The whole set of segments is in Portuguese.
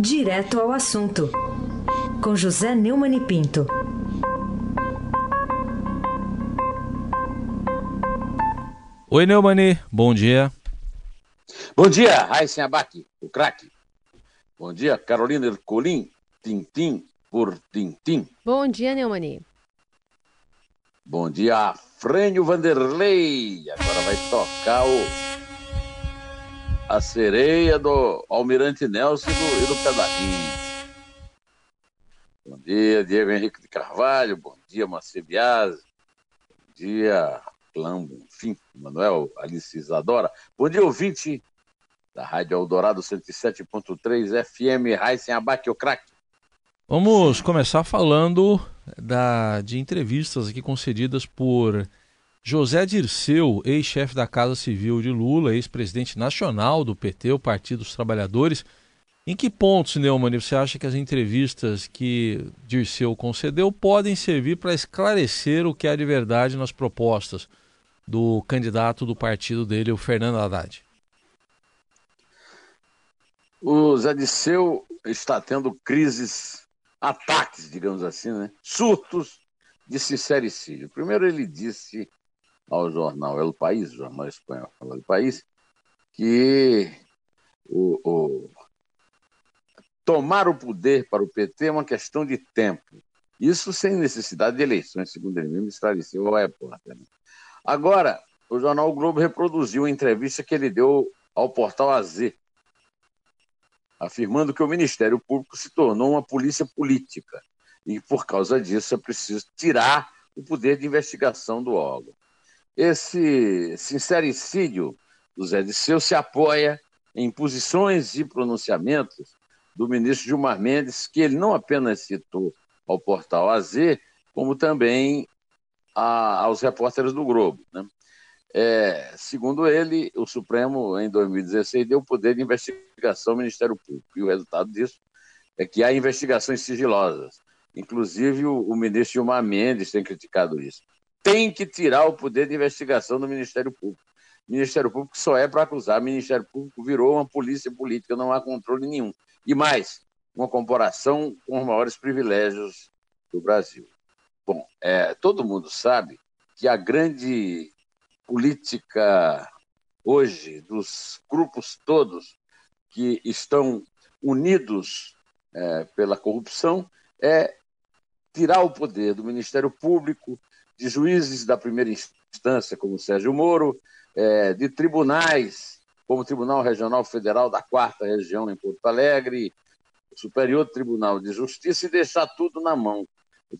Direto ao assunto, com José Neumann e Pinto. Oi, Neumani, bom dia. Bom dia, Raíssen Abac, o craque. Bom dia, Carolina Ercolim, Tintim por Tintim. Bom dia, Neumani. Bom dia, Frênio Vanderlei. Agora vai tocar o a sereia do Almirante Nelson e do, e Pedalinho. Bom dia, Diego Henrique de Carvalho. Bom dia, Marcelo Biasi. Bom dia, Clambo, enfim, Manuel Alice Isadora. Bom dia, ouvinte da Rádio Eldorado 107.3 FM, Raíssen Abaque, o craque. Vamos começar falando da, de entrevistas aqui concedidas por José Dirceu, ex-chefe da Casa Civil de Lula, ex-presidente nacional do PT, o Partido dos Trabalhadores. Em que pontos, Neumann, você acha que as entrevistas que Dirceu concedeu podem servir para esclarecer o que há de verdade nas propostas do candidato do partido dele, o Fernando Haddad? O Zé Dirceu está tendo crises ataques, digamos assim, né? surtos de sincericídio. Primeiro, ele disse ao jornal El País, jornal espanhol El País, que o, o, tomar o poder para o PT é uma questão de tempo. Isso sem necessidade de eleições, segundo ele mesmo esclareceu ao repórter. Né? Agora, o jornal o Globo reproduziu a entrevista que ele deu ao portal AZ, afirmando que o Ministério Público se tornou uma polícia política e, por causa disso, é preciso tirar o poder de investigação do órgão. Esse sincericídio do Zé Disseu se apoia em posições e pronunciamentos do ministro Gilmar Mendes, que ele não apenas citou ao portal AZ, como também a, aos repórteres do Globo. Né? É, segundo ele, o Supremo, em 2016, deu poder de investigação ao Ministério Público. E o resultado disso é que há investigações sigilosas. Inclusive, o, o ministro Gilmar Mendes tem criticado isso. Tem que tirar o poder de investigação do Ministério Público. O Ministério Público só é para acusar. O Ministério Público virou uma polícia política, não há controle nenhum. E mais, uma comparação com os maiores privilégios do Brasil. Bom, é, todo mundo sabe que a grande política hoje dos grupos todos que estão unidos é, pela corrupção é tirar o poder do Ministério Público, de juízes da primeira instância, como Sérgio Moro, é, de tribunais, como o Tribunal Regional Federal da Quarta Região em Porto Alegre, o Superior Tribunal de Justiça, e deixar tudo na mão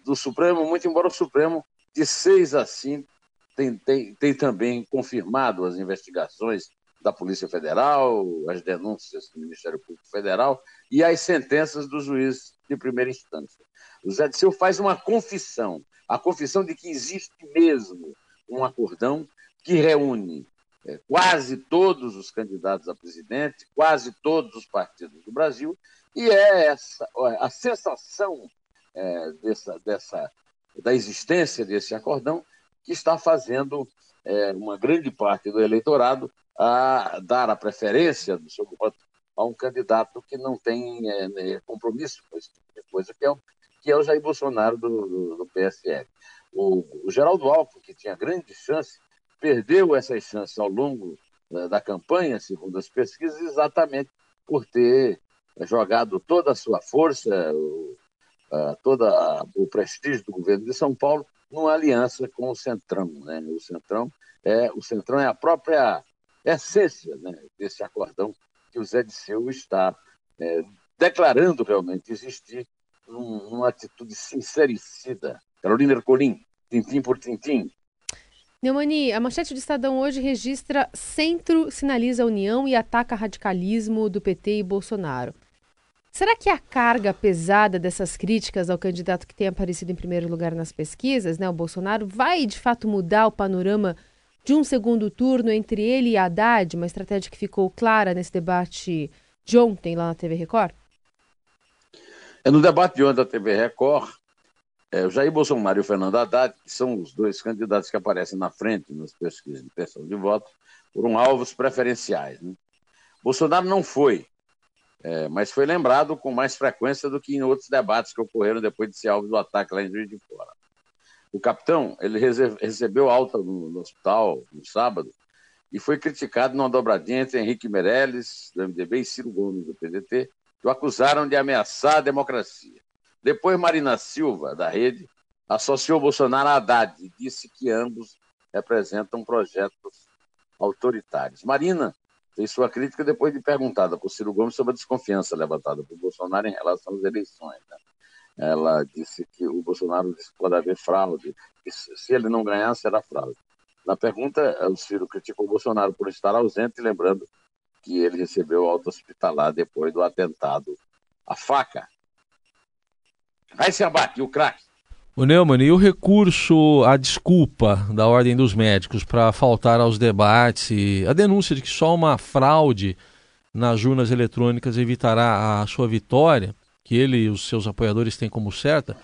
do Supremo, muito embora o Supremo, de seis a cinco, tem, tem, tem também confirmado as investigações da Polícia Federal, as denúncias do Ministério Público Federal e as sentenças do juiz de primeira instância. O Zé Disseu faz uma confissão, a confissão de que existe mesmo um acordão que reúne é, quase todos os candidatos a presidente, quase todos os partidos do Brasil, e é essa a sensação é, dessa, dessa, da existência desse acordão que está fazendo é, uma grande parte do eleitorado a dar a preferência do seu voto a um candidato que não tem é, né, compromisso com esse tipo de coisa, que é o, que é o Jair Bolsonaro do, do, do PSL. O, o, Geraldo Alckmin, que tinha grande chance, perdeu essas chances ao longo da, da campanha, segundo as pesquisas, exatamente por ter jogado toda a sua força, o, a, toda o prestígio do governo de São Paulo numa aliança com o Centrão. Né? O, Centrão é, o Centrão é a própria essência né, desse acordão que o Zé Disseu está é, declarando realmente existir num, numa atitude sincericida. Carolina Ercolim, tintim por tintim. Neumani, a manchete do Estadão hoje registra Centro sinaliza a união e ataca radicalismo do PT e Bolsonaro. Será que a carga pesada dessas críticas ao candidato que tem aparecido em primeiro lugar nas pesquisas, né, o Bolsonaro, vai de fato mudar o panorama de um segundo turno entre ele e Haddad, uma estratégia que ficou clara nesse debate de ontem lá na TV Record? É, no debate de ontem da TV Record, é, o Jair Bolsonaro e o Fernando Haddad, que são os dois candidatos que aparecem na frente nas pesquisas de intenção de voto, foram alvos preferenciais. Né? Bolsonaro não foi é, mas foi lembrado com mais frequência do que em outros debates que ocorreram depois de ser alvo do ataque lá em Juiz de Fora. O capitão ele recebeu alta no, no hospital no sábado e foi criticado numa dobradinha entre Henrique Meirelles, do MDB, e Ciro Gomes, do PDT, que o acusaram de ameaçar a democracia. Depois, Marina Silva, da Rede, associou Bolsonaro a Haddad e disse que ambos representam projetos autoritários. Marina fez sua crítica depois de perguntada por Ciro Gomes sobre a desconfiança levantada por Bolsonaro em relação às eleições. Né? Ela disse que o Bolsonaro disse que pode haver fraude, que se ele não ganhar, será fraude. Na pergunta, o Ciro criticou o Bolsonaro por estar ausente, lembrando que ele recebeu alta hospitalar depois do atentado à faca. Vai se abate, o craque. O Neumann, e o recurso à desculpa da Ordem dos Médicos para faltar aos debates e a denúncia de que só uma fraude nas urnas eletrônicas evitará a sua vitória, que ele e os seus apoiadores têm como certa,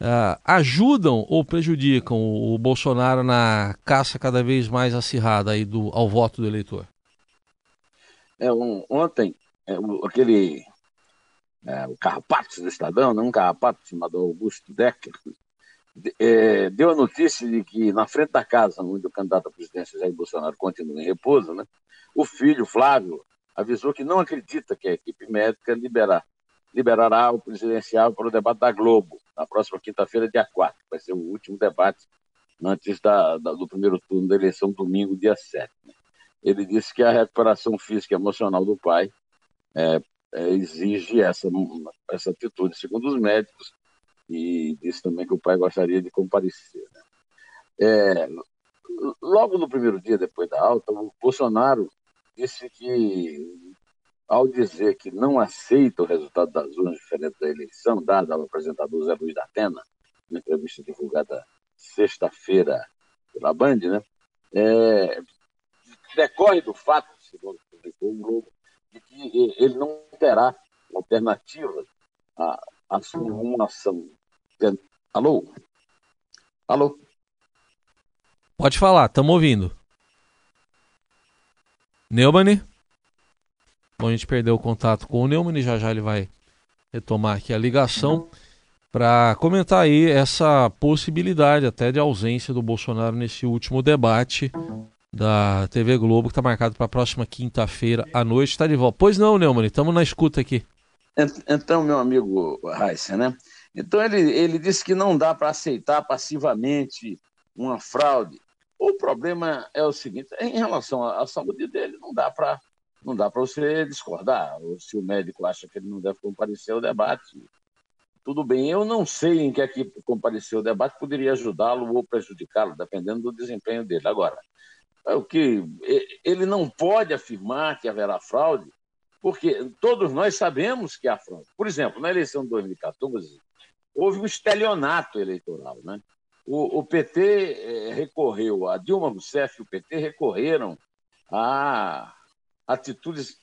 uh, ajudam ou prejudicam o Bolsonaro na caça cada vez mais acirrada aí do, ao voto do eleitor? É, um, ontem, é, aquele é, o carrapato do Estadão, né, um carrapato chamado Augusto Decker, é, deu a notícia de que na frente da casa onde o candidato à presidência Jair Bolsonaro continua em repouso, né, o filho, Flávio, avisou que não acredita que a equipe médica liberar, liberará o presidencial para o debate da Globo, na próxima quinta-feira, dia 4. Vai ser o último debate antes da, da, do primeiro turno da eleição, domingo, dia 7. Né. Ele disse que a recuperação física e emocional do pai é, é, exige essa, essa atitude, segundo os médicos, e disse também que o pai gostaria de comparecer. Né? É, logo no primeiro dia depois da alta, o Bolsonaro disse que, ao dizer que não aceita o resultado das urnas diferentes da eleição, dada ao apresentador Zé Luiz da Atena, na entrevista divulgada sexta-feira pela Band, né? É, decorre do fato, segundo publicou o Globo, de que ele não terá alternativa a, a Alô? Alô? Pode falar, estamos ouvindo. Neumann? Bom, a gente perdeu o contato com o Neumann, já já ele vai retomar aqui a ligação para comentar aí essa possibilidade até de ausência do Bolsonaro nesse último debate da TV Globo, que está marcado para a próxima quinta-feira à noite. Está de volta. Pois não, Neumann, estamos na escuta aqui. Então, meu amigo Raíssa, né? Então ele, ele disse que não dá para aceitar passivamente uma fraude. O problema é o seguinte: em relação à saúde dele, não dá para não dá para você discordar. Ou se o médico acha que ele não deve comparecer ao debate, tudo bem. Eu não sei em que aqui comparecer ao debate poderia ajudá-lo ou prejudicá-lo, dependendo do desempenho dele. Agora, é o que ele não pode afirmar que haverá fraude porque todos nós sabemos que há fraude. Por exemplo, na eleição de 2014, houve um estelionato eleitoral. Né? O, o PT eh, recorreu, a Dilma Rousseff e o PT recorreram a atitudes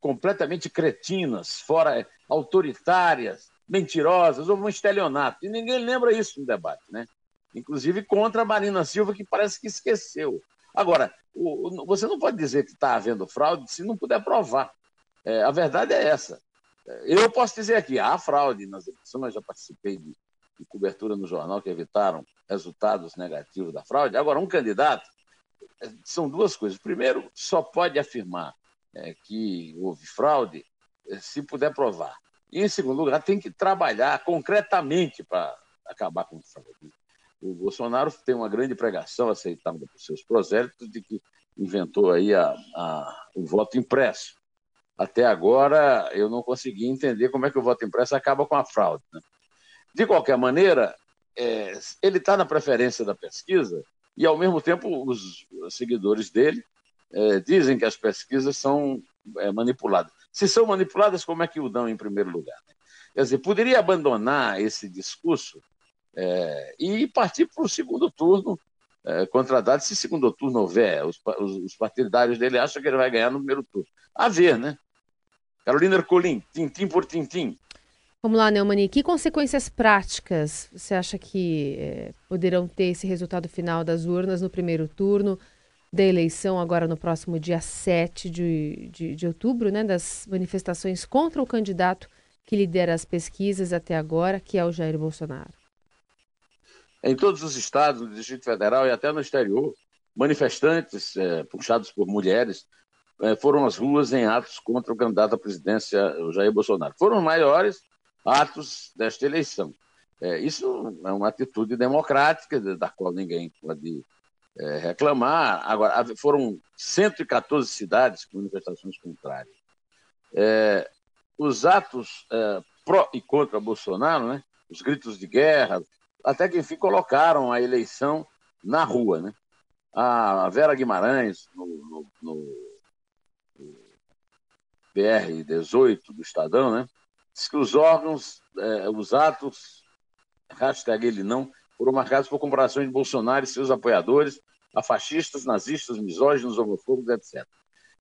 completamente cretinas, fora autoritárias, mentirosas, houve um estelionato. E ninguém lembra isso no debate, né? Inclusive contra a Marina Silva, que parece que esqueceu. Agora, o, você não pode dizer que está havendo fraude se não puder provar. É, a verdade é essa. Eu posso dizer aqui, há fraude nas eleições, já participei de, de cobertura no jornal que evitaram resultados negativos da fraude. Agora, um candidato, é, são duas coisas. Primeiro, só pode afirmar é, que houve fraude é, se puder provar. E, em segundo lugar, tem que trabalhar concretamente para acabar com o fraude. O Bolsonaro tem uma grande pregação aceitada por seus prosélitos de que inventou aí a, a, o voto impresso até agora eu não consegui entender como é que o voto impresso acaba com a fraude. Né? De qualquer maneira, é, ele está na preferência da pesquisa e, ao mesmo tempo, os seguidores dele é, dizem que as pesquisas são é, manipuladas. Se são manipuladas, como é que o dão em primeiro lugar? Né? Quer dizer, poderia abandonar esse discurso é, e partir para o segundo turno é, contra Haddad, se segundo turno houver. Os, os, os partidários dele acham que ele vai ganhar no primeiro turno. A ver, né? Carolina Ercolim, tintim por tintim. Vamos lá, Neumani. Que consequências práticas você acha que é, poderão ter esse resultado final das urnas no primeiro turno? da eleição, agora no próximo dia 7 de, de, de outubro, né, das manifestações contra o candidato que lidera as pesquisas até agora, que é o Jair Bolsonaro? Em todos os estados, no Distrito Federal e até no exterior, manifestantes é, puxados por mulheres foram às ruas em atos contra o candidato à presidência, Jair Bolsonaro. Foram os maiores atos desta eleição. É, isso é uma atitude democrática, da qual ninguém pode é, reclamar. Agora, foram 114 cidades com manifestações contrárias. É, os atos é, pró e contra Bolsonaro, né, os gritos de guerra, até que enfim colocaram a eleição na rua. Né? A Vera Guimarães, no, no, no BR-18 do Estadão, né, diz que os órgãos, é, os atos, hashtag ele não, foram marcados por comparações de Bolsonaro e seus apoiadores a fascistas, nazistas, misóginos, homofóbicos, etc.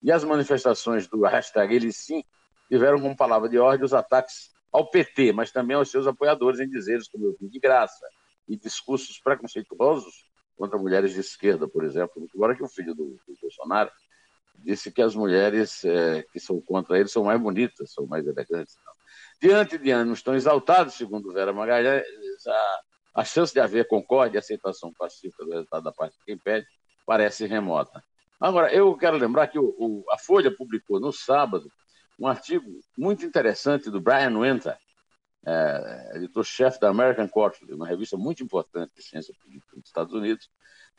E as manifestações do hashtag ele sim tiveram como palavra de ordem os ataques ao PT, mas também aos seus apoiadores em dizeres como eu vim de graça e discursos preconceituosos contra mulheres de esquerda, por exemplo, embora que o filho do, do Bolsonaro disse que as mulheres é, que são contra ele são mais bonitas, são mais elegantes. Diante de ânimos tão exaltados, segundo Vera Magalhães, a, a chance de haver concórdia e aceitação pacífica do resultado da parte de quem pede parece remota. Agora, eu quero lembrar que o, o, a Folha publicou no sábado um artigo muito interessante do Brian Winter, é, editor-chefe da American Quarterly, uma revista muito importante de ciência política dos Estados Unidos,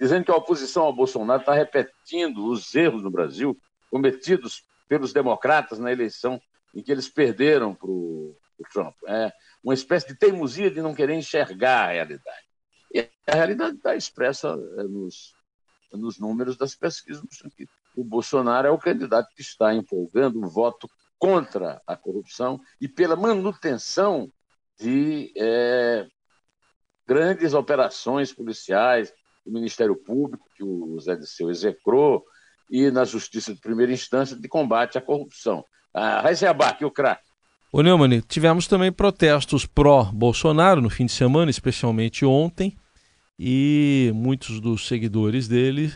dizendo que a oposição ao Bolsonaro está repetindo os erros no Brasil cometidos pelos democratas na eleição em que eles perderam para o Trump. É uma espécie de teimosia de não querer enxergar a realidade. E a realidade está expressa é, nos, nos números das pesquisas. O Bolsonaro é o candidato que está empolgando o voto contra a corrupção e pela manutenção de é, grandes operações policiais, do Ministério Público, que o Zé Disseu execrou, e na Justiça de Primeira Instância de combate à corrupção. Ah, aqui o craque. Ô Neumann, tivemos também protestos pró-Bolsonaro no fim de semana, especialmente ontem, e muitos dos seguidores dele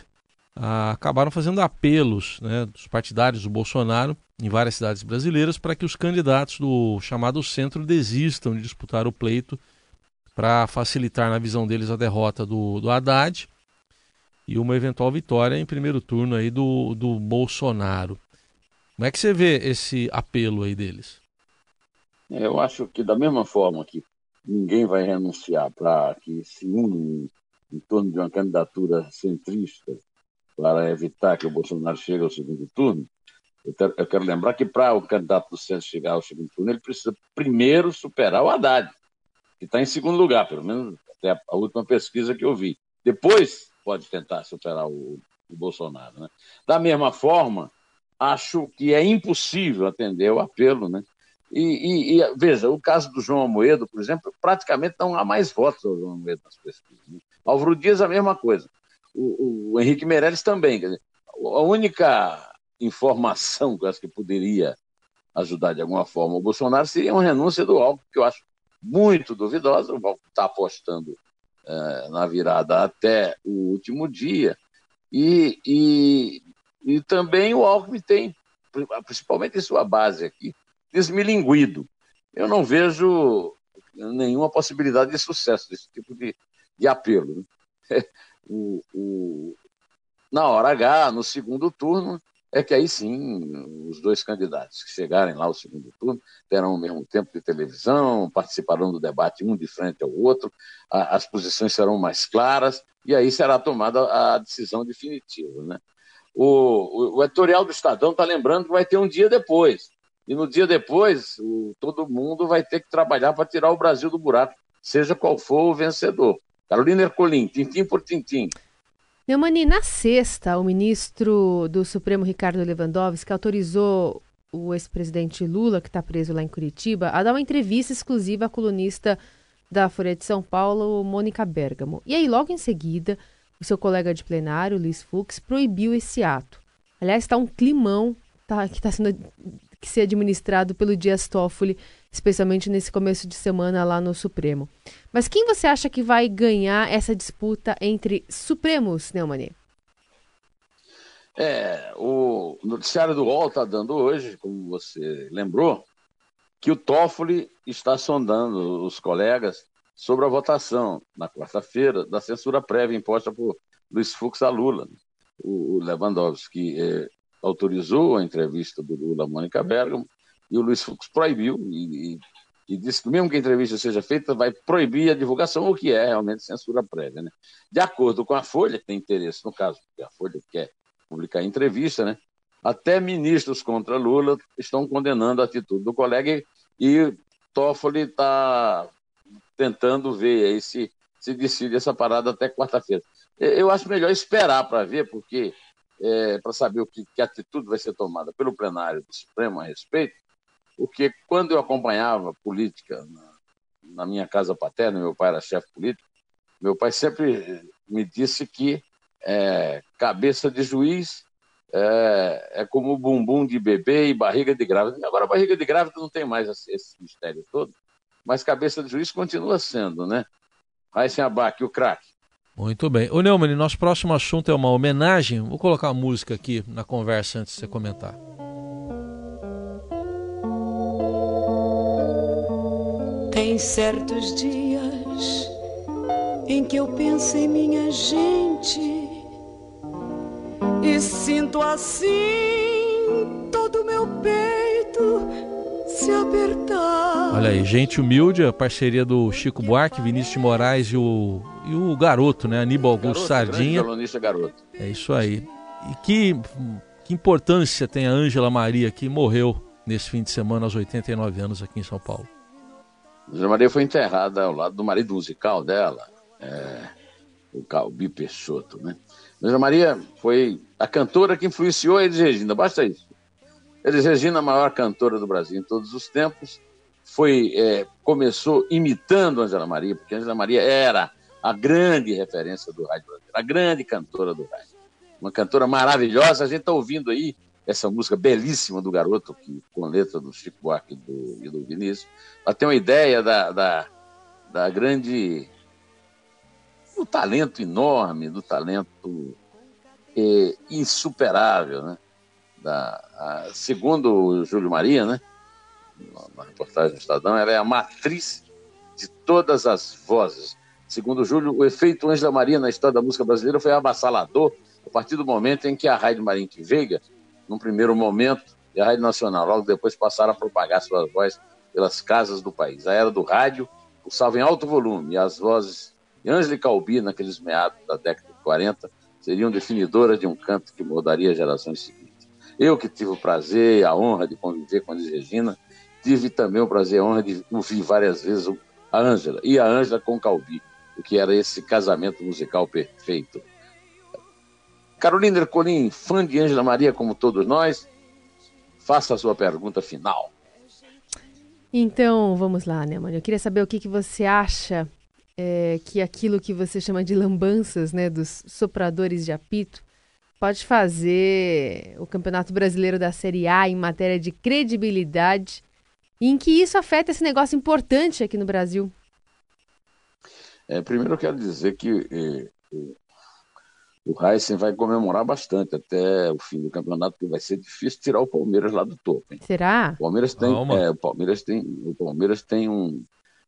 ah, acabaram fazendo apelos né, dos partidários do Bolsonaro em várias cidades brasileiras para que os candidatos do chamado centro desistam de disputar o pleito para facilitar, na visão deles, a derrota do, do Haddad e uma eventual vitória em primeiro turno aí do, do Bolsonaro. Como é que você vê esse apelo aí deles? Eu acho que da mesma forma que ninguém vai renunciar para que se une em torno de uma candidatura centrista para evitar que o Bolsonaro chegue ao segundo turno, eu quero, eu quero lembrar que para o candidato do centro chegar ao segundo turno, ele precisa primeiro superar o Haddad que está em segundo lugar, pelo menos até a, a, última pesquisa que eu vi. Depois pode tentar superar o, o Bolsonaro. Né? Da mesma forma, acho que é impossível atender o apelo, né? E, e, e, veja, o caso do João Amoedo, por exemplo, praticamente não há mais votos ao João Amoedo nas pesquisas. Né? Álvaro Dias, a mesma coisa. O, o, Henrique Meirelles também. Dizer, a única informação que eu acho que poderia ajudar de alguma forma o Bolsonaro seria uma renúncia do Alckmin, que eu acho muito duvidosa, vão estar apostando é, na virada até o último dia. E, e, e também o Alckmin tem, principalmente em sua base aqui, desmilinguido. Eu não vejo nenhuma possibilidade de sucesso desse tipo de, de apelo. Né? O, o, na hora H, no segundo turno, é que aí sim os dois candidatos que chegarem lá ao segundo turno terão o mesmo tempo de televisão, participarão do debate um de frente ao outro, a, as posições serão mais claras e aí será tomada a decisão definitiva. Né? O, o, o editorial do Estadão está lembrando que vai ter um dia depois. E no dia depois, o, todo mundo vai ter que trabalhar para tirar o Brasil do buraco, seja qual for o vencedor. Carolina Ercolim, tintim por tintim. Neumani, na sexta, o ministro do Supremo, Ricardo Lewandowski, autorizou o ex-presidente Lula, que está preso lá em Curitiba, a dar uma entrevista exclusiva à colunista da Folha de São Paulo, Mônica Bergamo. E aí, logo em seguida, o seu colega de plenário, Luiz Fux, proibiu esse ato. Aliás, está um climão tá, que está sendo que ser administrado pelo Dias Toffoli, especialmente nesse começo de semana lá no Supremo. Mas quem você acha que vai ganhar essa disputa entre Supremos, Neumani? É, o noticiário do UOL está dando hoje, como você lembrou, que o Toffoli está sondando os colegas sobre a votação na quarta-feira da censura prévia imposta por Luiz Fux a Lula. O Lewandowski é, autorizou a entrevista do Lula a Mônica Bergamo e o Luiz Fux proibiu e, e, e, disse que mesmo que a entrevista seja feita, vai proibir a divulgação, o que é realmente censura prévia. Né? De acordo com a Folha, que tem interesse no caso, porque a Folha quer publicar entrevista, né? até ministros contra Lula estão condenando a atitude do colega e Toffoli está tentando ver aí se, se decide essa parada até quarta-feira. Eu acho melhor esperar para ver, porque é, para saber o que, que atitude vai ser tomada pelo plenário do Supremo a respeito, porque quando eu acompanhava política na, na minha casa paterna, meu pai era chefe político, meu pai sempre me disse que é, cabeça de juiz é, é, como bumbum de bebê e barriga de grávida. Agora, barriga de grávida não tem mais esse mistério todo, mas cabeça de juiz continua sendo, né? Raíssen Abac, o craque. Muito bem. Ô Neumann, nosso próximo assunto é uma homenagem. Vou colocar uma música aqui na conversa antes de você comentar. Tem certos dias em que eu penso em minha gente e sinto assim todo o meu peito se apertar. Olha aí, gente humilde, a parceria do Chico Buarque, Vinícius de Moraes e o, e o garoto, né? Aníbal Augusto Sardinha. Garoto. É isso aí. E que, que importância tem a Ângela Maria que morreu nesse fim de semana aos 89 anos aqui em São Paulo? Ângela Maria foi enterrada ao lado do marido musical dela, é, o Calbi Peixoto, né? Ângela Maria foi a cantora que influenciou a Elis Regina, basta isso. Elis Regina, a maior cantora do Brasil em todos os tempos, foi é, começou imitando Angela Maria, porque Angela Maria era a grande referência do rádio brasileiro, a grande cantora do rádio. Uma cantora maravilhosa, a gente está ouvindo aí essa música belíssima do garoto, que, com letra do Chico Buarque e do, e do Vinícius, para ter uma ideia da, da, da grande. do talento enorme, do talento é, insuperável, né? Da, a, segundo o Júlio Maria, né? na reportagem do Estadão, ela é a matriz de todas as vozes. Segundo o Júlio, o efeito Ângela Maria na história da música brasileira foi avassalador a partir do momento em que a Rádio Marinque Veiga, num primeiro momento, e a Rádio Nacional, logo depois passaram a propagar suas vozes pelas casas do país. A era do rádio pulsava em alto volume e as vozes de Ângela e Calbi, naqueles meados da década de 40, seriam definidoras de um canto que moldaria gerações seguintes. Eu que tive o prazer e a honra de conviver com a Liz Regina, tive também o prazer e a honra de ouvir várias vezes a Ângela e a Ângela com Calbi, o que era esse casamento musical perfeito. Carolina Ercolim, fã de Ângela Maria como todos nós, faça a sua pergunta final. Então, vamos lá, né, mano? Eu queria saber o que, que você acha é, que aquilo que você chama de lambanças, né, dos sopradores de apito, pode fazer o Campeonato Brasileiro da Série A em matéria de credibilidade e em que isso afeta esse negócio importante aqui no Brasil? É, primeiro eu quero dizer que eh, o Heisen vai comemorar bastante até o fim do campeonato, porque vai ser difícil tirar o Palmeiras lá do topo. Hein? Será? O Palmeiras tem, é, o Palmeiras tem, o Palmeiras tem um,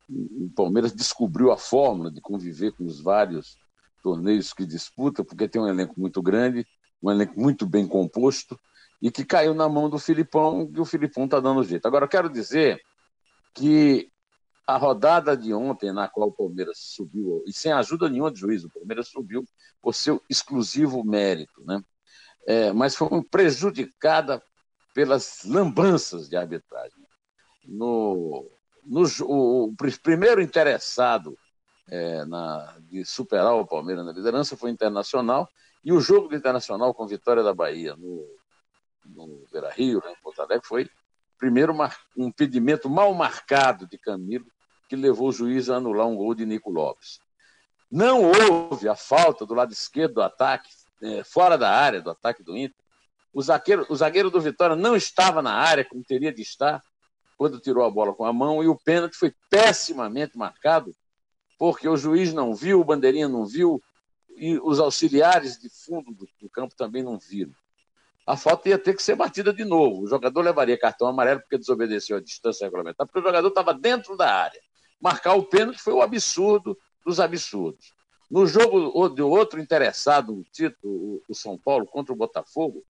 o Palmeiras descobriu a fórmula de conviver com os vários torneios que disputa, porque tem um elenco muito grande, um elenco muito bem composto, e que caiu na mão do Filipão, e o Filipão está dando jeito. Agora, eu quero dizer que a rodada de ontem, na qual o Palmeiras subiu, e sem ajuda nenhuma de juiz, o Palmeiras subiu por seu exclusivo mérito, né? É, mas foi prejudicada pelas lambanças de arbitragem. No, no, o, o primeiro interessado é, na, de superar o Palmeiras na liderança foi o Internacional, e o jogo do Internacional com vitória da Bahia no, no Beira Rio, né, em Porto Alegre, foi primeiro um impedimento mal marcado de Camilo, que levou o juiz a anular um gol de Nico Lopes. Não houve a falta do lado esquerdo do ataque, é, fora da área do ataque do Inter. O zagueiro, o zagueiro do Vitória não estava na área como teria de estar quando tirou a bola com a mão e o pênalti foi pessimamente marcado porque o juiz não viu, o bandeirinha não viu e os auxiliares de fundo do, do campo também não viram. a falta ia ter que ser batida de novo. O jogador levaria cartão amarelo porque desobedeceu a distância regulamentar, porque o jogador estava dentro da área. Marcar o pênalti foi o absurdo dos absurdos. No jogo de outro interessado no título, o São Paulo contra o Botafogo,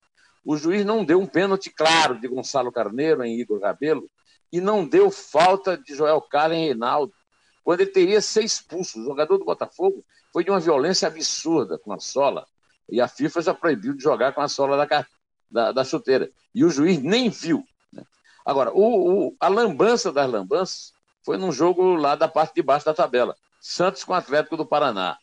o juiz não deu um pênalti claro de Gonçalo Carneiro em Igor Rabelo e não deu falta de Joel Carlos em Reinaldo, quando ele teria ser expulso. O jogador do Botafogo foi de uma violência absurda com a sola e a FIFA já proibiu de jogar com a sola da, da, da chuteira. E o juiz nem viu. Né? Agora, o, o, a lambança das lambanças foi num jogo lá da parte de baixo da tabela. Santos com o Atlético do Paraná.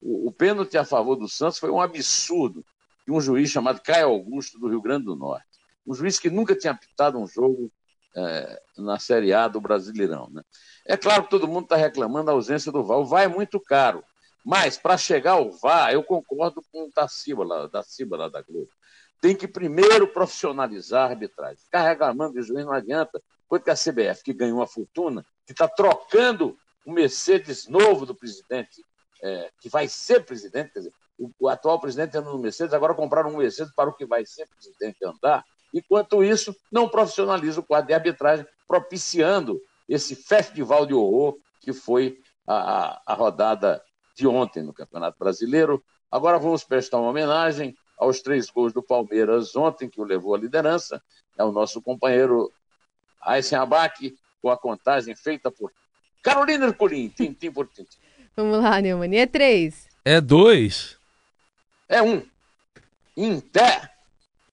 O, o pênalti a favor do Santos foi um absurdo de um juiz chamado Caio Augusto, do Rio Grande do Norte. Um juiz que nunca tinha apitado um jogo é, na Série A do Brasileirão. Né? É claro que todo mundo está reclamando da ausência do VAR. O VAR é muito caro. Mas, para chegar ao VAR, eu concordo com o Taciba lá, da Ciba lá da Globo. Tem que primeiro profissionalizar a arbitragem. Ficar reclamando de juiz não adianta. Foi que a CBF, que ganhou uma fortuna, que está trocando o Mercedes novo do presidente, é, que vai ser presidente, quer dizer, o, o atual presidente anda no Mercedes, agora compraram um Mercedes para o que vai ser presidente andar. Enquanto isso, não profissionaliza o quadro de arbitragem, propiciando esse festival de horror que foi a, a, rodada de ontem no Campeonato Brasileiro. Agora vamos prestar uma homenagem aos três gols do Palmeiras ontem, que o levou à liderança. É o nosso companheiro Aysen Abac, com a contagem feita por Carolina Ercolim, tintim por tintim. Vamos lá, Neumann. É três. É dois. É um. Inter.